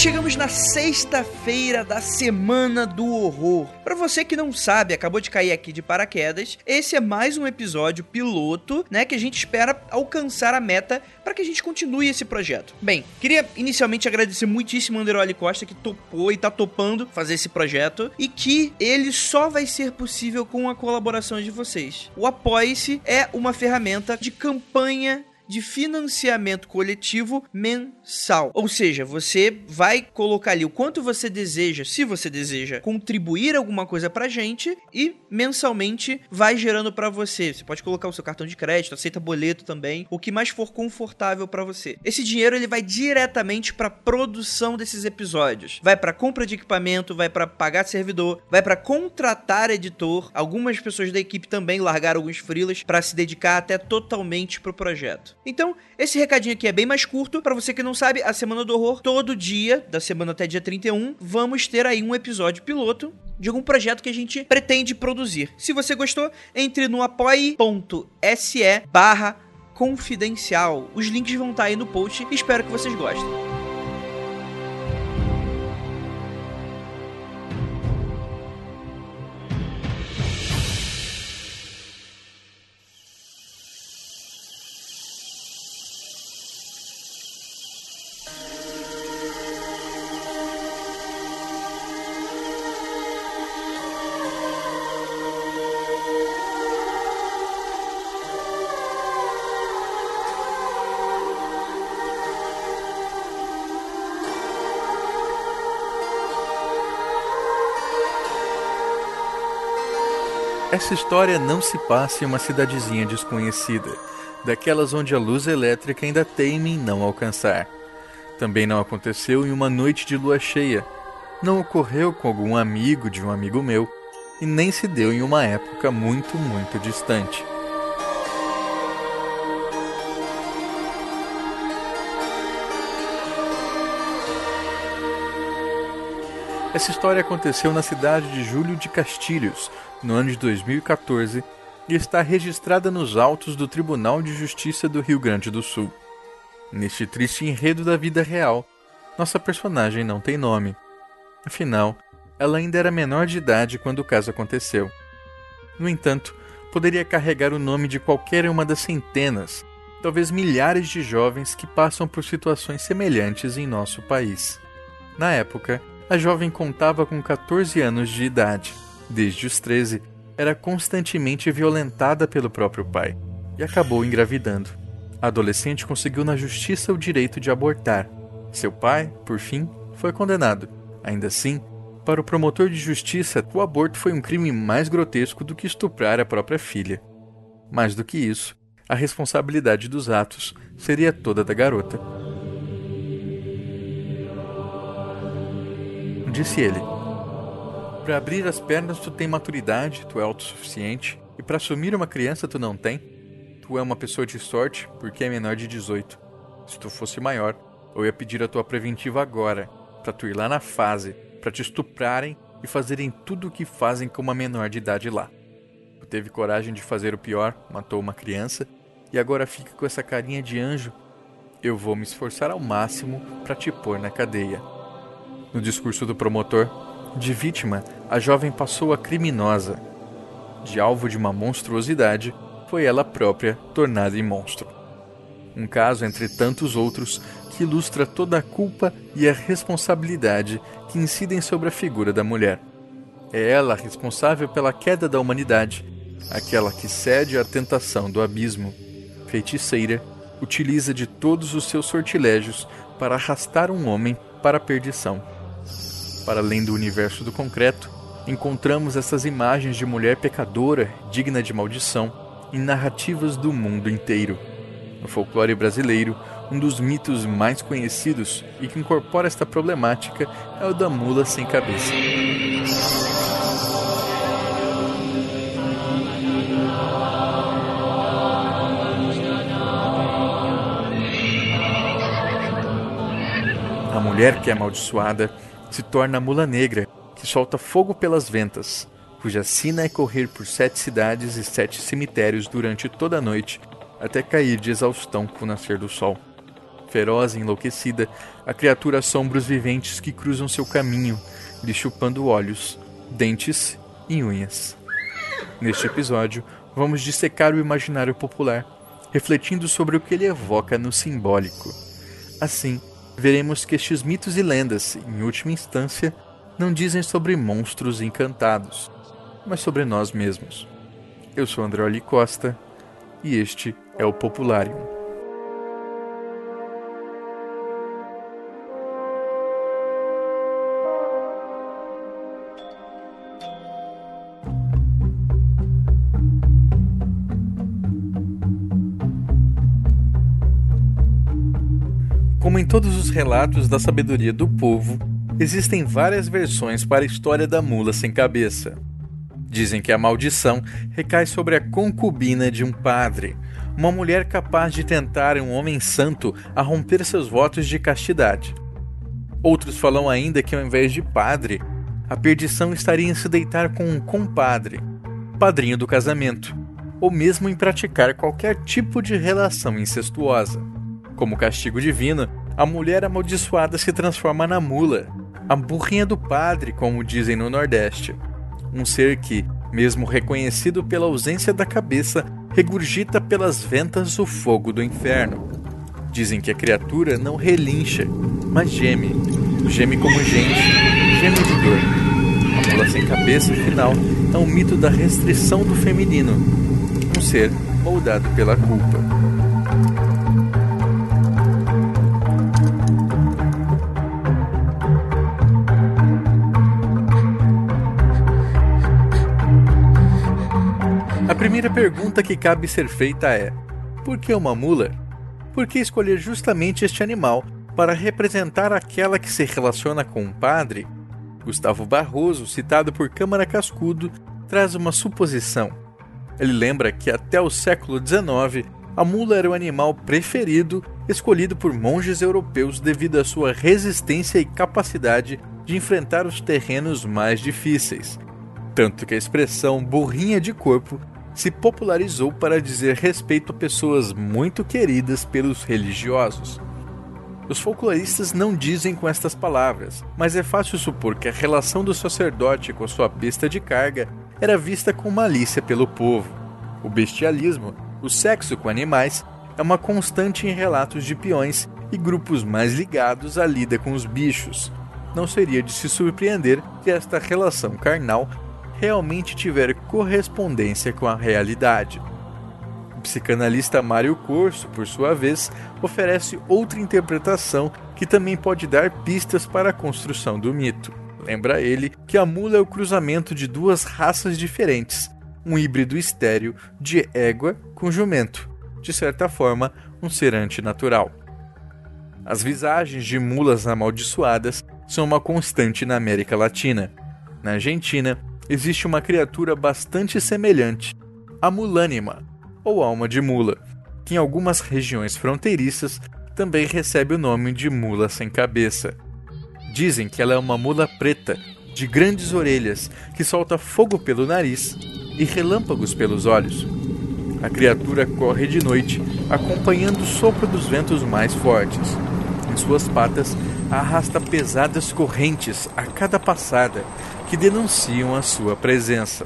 chegamos na sexta-feira da Semana do Horror. Para você que não sabe, acabou de cair aqui de paraquedas, esse é mais um episódio piloto, né, que a gente espera alcançar a meta para que a gente continue esse projeto. Bem, queria inicialmente agradecer muitíssimo o Anderoli Costa que topou e tá topando fazer esse projeto e que ele só vai ser possível com a colaboração de vocês. O Apoie-se é uma ferramenta de campanha de financiamento coletivo mensal. Ou seja, você vai colocar ali o quanto você deseja, se você deseja contribuir alguma coisa pra gente e mensalmente vai gerando para você. Você pode colocar o seu cartão de crédito, aceita boleto também, o que mais for confortável para você. Esse dinheiro ele vai diretamente para produção desses episódios. Vai para compra de equipamento, vai para pagar servidor, vai para contratar editor. Algumas pessoas da equipe também largaram alguns freelas para se dedicar até totalmente pro projeto. Então, esse recadinho aqui é bem mais curto. Para você que não sabe, a Semana do Horror, todo dia, da semana até dia 31, vamos ter aí um episódio piloto de algum projeto que a gente pretende produzir. Se você gostou, entre no apoie.se barra confidencial. Os links vão estar aí no post. Espero que vocês gostem. Essa história não se passa em uma cidadezinha desconhecida, daquelas onde a luz elétrica ainda teime em não alcançar. Também não aconteceu em uma noite de lua cheia, não ocorreu com algum amigo de um amigo meu, e nem se deu em uma época muito, muito distante. Essa história aconteceu na cidade de Júlio de Castilhos, no ano de 2014, e está registrada nos autos do Tribunal de Justiça do Rio Grande do Sul. Neste triste enredo da vida real, nossa personagem não tem nome. Afinal, ela ainda era menor de idade quando o caso aconteceu. No entanto, poderia carregar o nome de qualquer uma das centenas, talvez milhares de jovens que passam por situações semelhantes em nosso país. Na época, a jovem contava com 14 anos de idade. Desde os 13, era constantemente violentada pelo próprio pai e acabou engravidando. A adolescente conseguiu na justiça o direito de abortar. Seu pai, por fim, foi condenado. Ainda assim, para o promotor de justiça, o aborto foi um crime mais grotesco do que estuprar a própria filha. Mais do que isso, a responsabilidade dos atos seria toda da garota. Disse ele: Para abrir as pernas tu tem maturidade, tu é autossuficiente, e para assumir uma criança tu não tem. Tu é uma pessoa de sorte porque é menor de 18. Se tu fosse maior, eu ia pedir a tua preventiva agora, para tu ir lá na fase, para te estuprarem e fazerem tudo o que fazem com uma menor de idade lá. Tu teve coragem de fazer o pior, matou uma criança, e agora fica com essa carinha de anjo. Eu vou me esforçar ao máximo para te pôr na cadeia. No discurso do promotor, de vítima, a jovem passou a criminosa. De alvo de uma monstruosidade, foi ela própria tornada em monstro. Um caso entre tantos outros que ilustra toda a culpa e a responsabilidade que incidem sobre a figura da mulher. É ela responsável pela queda da humanidade, aquela que cede à tentação do abismo. Feiticeira, utiliza de todos os seus sortilégios para arrastar um homem para a perdição. Para além do universo do concreto, encontramos essas imagens de mulher pecadora, digna de maldição, em narrativas do mundo inteiro. No folclore brasileiro, um dos mitos mais conhecidos e que incorpora esta problemática é o da mula sem cabeça. A mulher que é amaldiçoada se torna a mula negra, que solta fogo pelas ventas, cuja sina é correr por sete cidades e sete cemitérios durante toda a noite, até cair de exaustão com o nascer do sol. Feroz e enlouquecida, a criatura assombra os viventes que cruzam seu caminho, lhe chupando olhos, dentes e unhas. Neste episódio, vamos dissecar o imaginário popular, refletindo sobre o que ele evoca no simbólico. Assim, veremos que estes mitos e lendas, em última instância, não dizem sobre monstros encantados, mas sobre nós mesmos. Eu sou André Oli Costa e este é o Popularium. Todos os relatos da sabedoria do povo, existem várias versões para a história da mula sem cabeça. Dizem que a maldição recai sobre a concubina de um padre, uma mulher capaz de tentar um homem santo a romper seus votos de castidade. Outros falam ainda que ao invés de padre, a perdição estaria em se deitar com um compadre, padrinho do casamento, ou mesmo em praticar qualquer tipo de relação incestuosa. Como castigo divino, a mulher amaldiçoada se transforma na mula, a burrinha do padre, como dizem no Nordeste. Um ser que, mesmo reconhecido pela ausência da cabeça, regurgita pelas ventas o fogo do inferno. Dizem que a criatura não relincha, mas geme. Geme como gente, geme de dor. A mula sem cabeça, afinal, é um mito da restrição do feminino, um ser moldado pela culpa. Primeira pergunta que cabe ser feita é: por que uma mula? Por que escolher justamente este animal para representar aquela que se relaciona com um padre? Gustavo Barroso, citado por Câmara Cascudo, traz uma suposição. Ele lembra que até o século XIX a mula era o animal preferido escolhido por monges europeus devido à sua resistência e capacidade de enfrentar os terrenos mais difíceis. Tanto que a expressão burrinha de corpo se popularizou para dizer respeito a pessoas muito queridas pelos religiosos. Os folcloristas não dizem com estas palavras, mas é fácil supor que a relação do sacerdote com sua besta de carga era vista com malícia pelo povo. O bestialismo, o sexo com animais, é uma constante em relatos de peões e grupos mais ligados à lida com os bichos. Não seria de se surpreender que esta relação carnal realmente tiver correspondência com a realidade. O psicanalista Mário Corso, por sua vez, oferece outra interpretação que também pode dar pistas para a construção do mito. Lembra ele que a mula é o cruzamento de duas raças diferentes, um híbrido estéreo de égua com jumento, de certa forma, um ser antinatural. As visagens de mulas amaldiçoadas são uma constante na América Latina. Na Argentina, existe uma criatura bastante semelhante, a mulânima, ou alma de mula, que em algumas regiões fronteiriças também recebe o nome de mula sem cabeça. Dizem que ela é uma mula preta, de grandes orelhas, que solta fogo pelo nariz e relâmpagos pelos olhos. A criatura corre de noite, acompanhando o sopro dos ventos mais fortes. Em suas patas, arrasta pesadas correntes a cada passada, que denunciam a sua presença.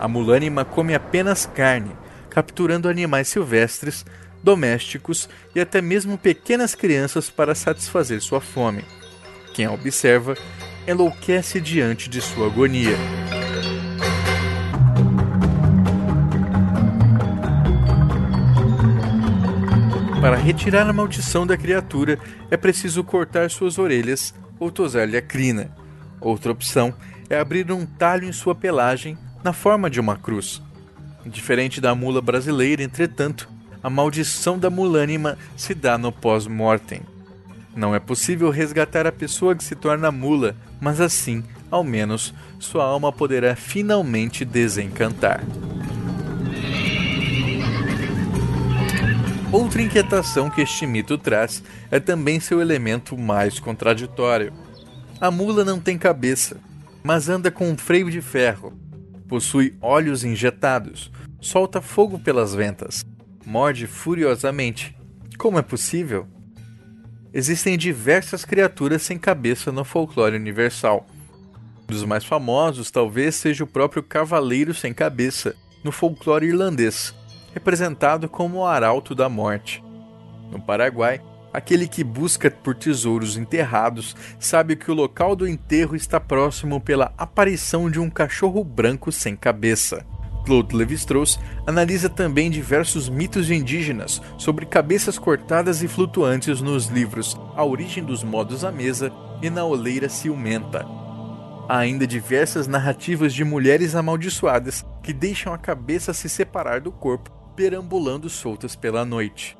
A mulânima come apenas carne, capturando animais silvestres, domésticos e até mesmo pequenas crianças para satisfazer sua fome. Quem a observa enlouquece diante de sua agonia. Para retirar a maldição da criatura, é preciso cortar suas orelhas ou tosar-lhe a crina. Outra opção é abrir um talho em sua pelagem na forma de uma cruz. Diferente da mula brasileira, entretanto, a maldição da mulânima se dá no pós-mortem. Não é possível resgatar a pessoa que se torna mula, mas assim, ao menos, sua alma poderá finalmente desencantar. Outra inquietação que este mito traz é também seu elemento mais contraditório. A mula não tem cabeça, mas anda com um freio de ferro. Possui olhos injetados, solta fogo pelas ventas, morde furiosamente. Como é possível? existem diversas criaturas sem cabeça no folclore universal. Um dos mais famosos talvez seja o próprio Cavaleiro Sem Cabeça, no folclore irlandês, representado como o Arauto da Morte. No Paraguai, aquele que busca por tesouros enterrados sabe que o local do enterro está próximo pela aparição de um cachorro branco sem cabeça. Claude Lévi-Strauss analisa também diversos mitos indígenas sobre cabeças cortadas e flutuantes nos livros A Origem dos Modos à Mesa e Na Oleira Ciumenta. Há ainda diversas narrativas de mulheres amaldiçoadas que deixam a cabeça se separar do corpo, perambulando soltas pela noite.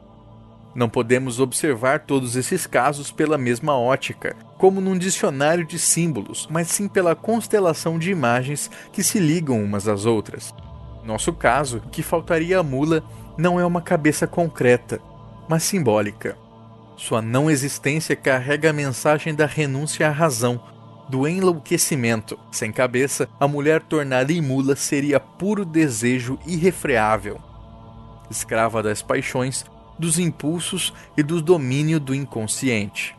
Não podemos observar todos esses casos pela mesma ótica, como num dicionário de símbolos, mas sim pela constelação de imagens que se ligam umas às outras. Nosso caso, que faltaria à mula não é uma cabeça concreta, mas simbólica. Sua não existência carrega a mensagem da renúncia à razão, do enlouquecimento. Sem cabeça, a mulher tornada em mula seria puro desejo irrefreável. Escrava das paixões, dos impulsos e do domínio do inconsciente.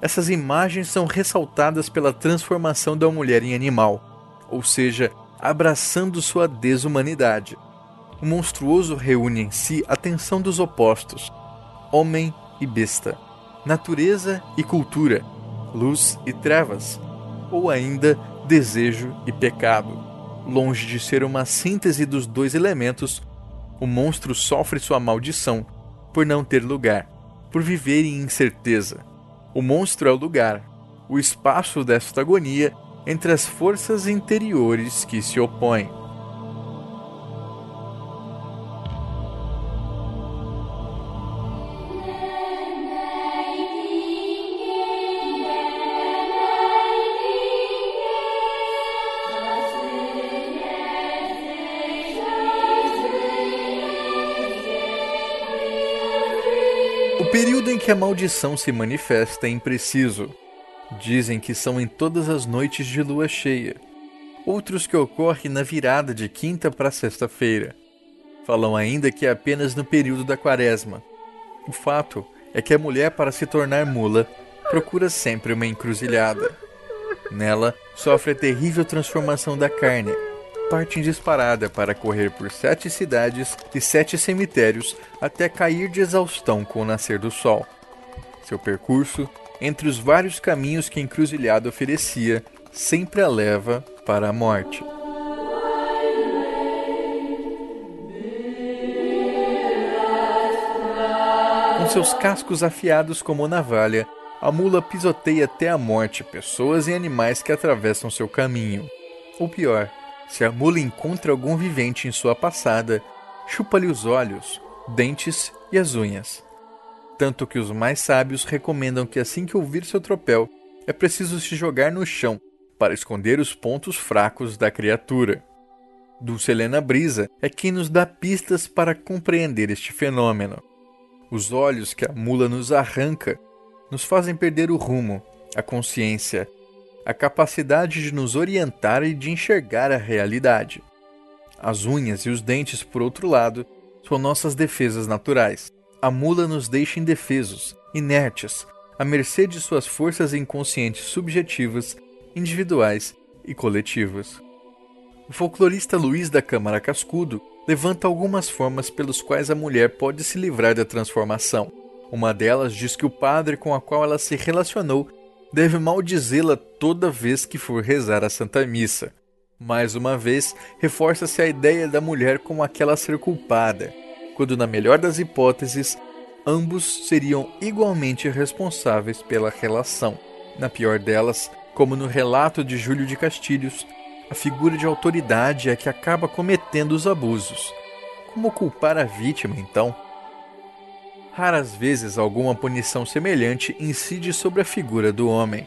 Essas imagens são ressaltadas pela transformação da mulher em animal, ou seja, abraçando sua desumanidade. O monstruoso reúne em si a tensão dos opostos, homem e besta, natureza e cultura, luz e trevas, ou ainda desejo e pecado. Longe de ser uma síntese dos dois elementos, o monstro sofre sua maldição por não ter lugar, por viver em incerteza. O monstro é o lugar, o espaço desta agonia entre as forças interiores que se opõem. Período em que a maldição se manifesta é impreciso. Dizem que são em todas as noites de lua cheia. Outros que ocorrem na virada de quinta para sexta-feira. Falam ainda que é apenas no período da quaresma. O fato é que a mulher, para se tornar mula, procura sempre uma encruzilhada. Nela, sofre a terrível transformação da carne, parte em disparada para correr por sete cidades e sete cemitérios até cair de exaustão com o nascer do sol. Seu percurso, entre os vários caminhos que a encruzilhada oferecia, sempre a leva para a morte. Com seus cascos afiados como navalha, a mula pisoteia até a morte pessoas e animais que atravessam seu caminho. Ou pior, se a mula encontra algum vivente em sua passada, chupa-lhe os olhos, dentes e as unhas. Tanto que os mais sábios recomendam que assim que ouvir seu tropel, é preciso se jogar no chão para esconder os pontos fracos da criatura. Dulcelena Brisa é quem nos dá pistas para compreender este fenômeno. Os olhos que a mula nos arranca nos fazem perder o rumo, a consciência a capacidade de nos orientar e de enxergar a realidade. As unhas e os dentes, por outro lado, são nossas defesas naturais. A mula nos deixa indefesos, inertes, à mercê de suas forças inconscientes subjetivas, individuais e coletivas. O folclorista Luiz da Câmara Cascudo levanta algumas formas pelos quais a mulher pode se livrar da transformação. Uma delas diz que o padre com a qual ela se relacionou deve maldizê-la toda vez que for rezar a Santa Missa. Mais uma vez, reforça-se a ideia da mulher como aquela a ser culpada, quando, na melhor das hipóteses, ambos seriam igualmente responsáveis pela relação. Na pior delas, como no relato de Júlio de Castilhos, a figura de autoridade é que acaba cometendo os abusos. Como culpar a vítima, então? Raras vezes alguma punição semelhante incide sobre a figura do homem.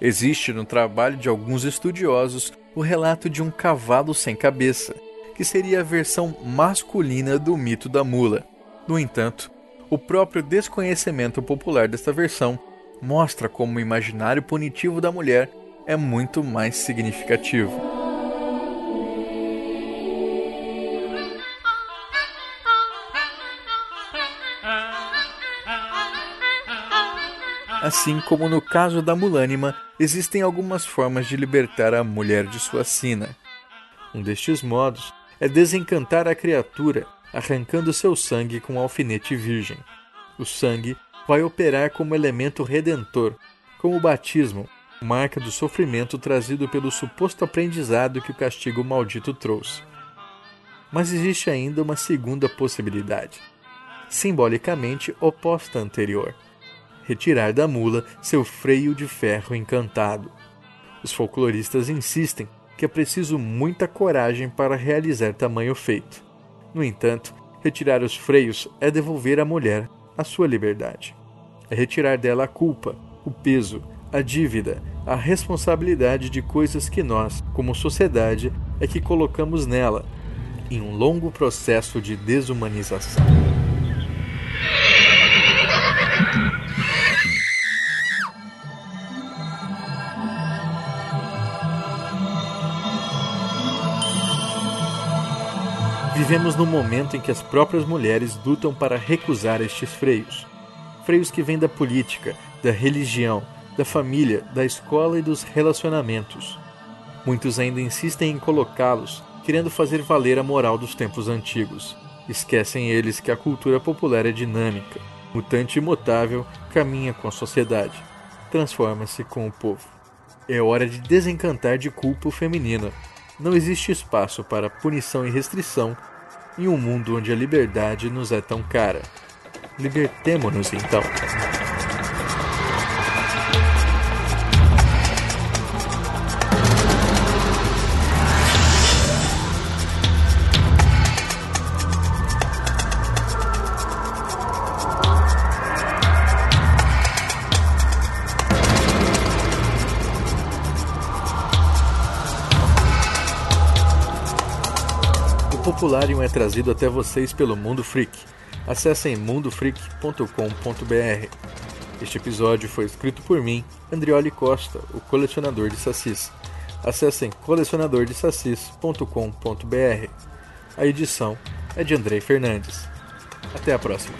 Existe no trabalho de alguns estudiosos o relato de um cavalo sem cabeça, que seria a versão masculina do mito da mula. No entanto, o próprio desconhecimento popular desta versão mostra como o imaginário punitivo da mulher é muito mais significativo. Assim como no caso da Mulânima, existem algumas formas de libertar a mulher de sua sina. Um destes modos é desencantar a criatura, arrancando seu sangue com um alfinete virgem. O sangue vai operar como elemento redentor, como o batismo, marca do sofrimento trazido pelo suposto aprendizado que o castigo maldito trouxe. Mas existe ainda uma segunda possibilidade, simbolicamente oposta à anterior retirar da mula seu freio de ferro encantado. Os folcloristas insistem que é preciso muita coragem para realizar tamanho feito. No entanto, retirar os freios é devolver à mulher a sua liberdade. É retirar dela a culpa, o peso, a dívida, a responsabilidade de coisas que nós, como sociedade, é que colocamos nela, em um longo processo de desumanização. Vivemos num momento em que as próprias mulheres lutam para recusar estes freios. Freios que vêm da política, da religião, da família, da escola e dos relacionamentos. Muitos ainda insistem em colocá-los, querendo fazer valer a moral dos tempos antigos. Esquecem eles que a cultura popular é dinâmica, mutante e imutável, caminha com a sociedade, transforma-se com o povo. É hora de desencantar de culpa o feminino. Não existe espaço para punição e restrição em um mundo onde a liberdade nos é tão cara. Libertemo-nos então. Popularium é trazido até vocês pelo Mundo Freak. Acessem mundofreak.com.br. Este episódio foi escrito por mim, Andrioli Costa, o colecionador de sacis. Acessem colecionadordesacis.com.br. A edição é de Andrei Fernandes. Até a próxima.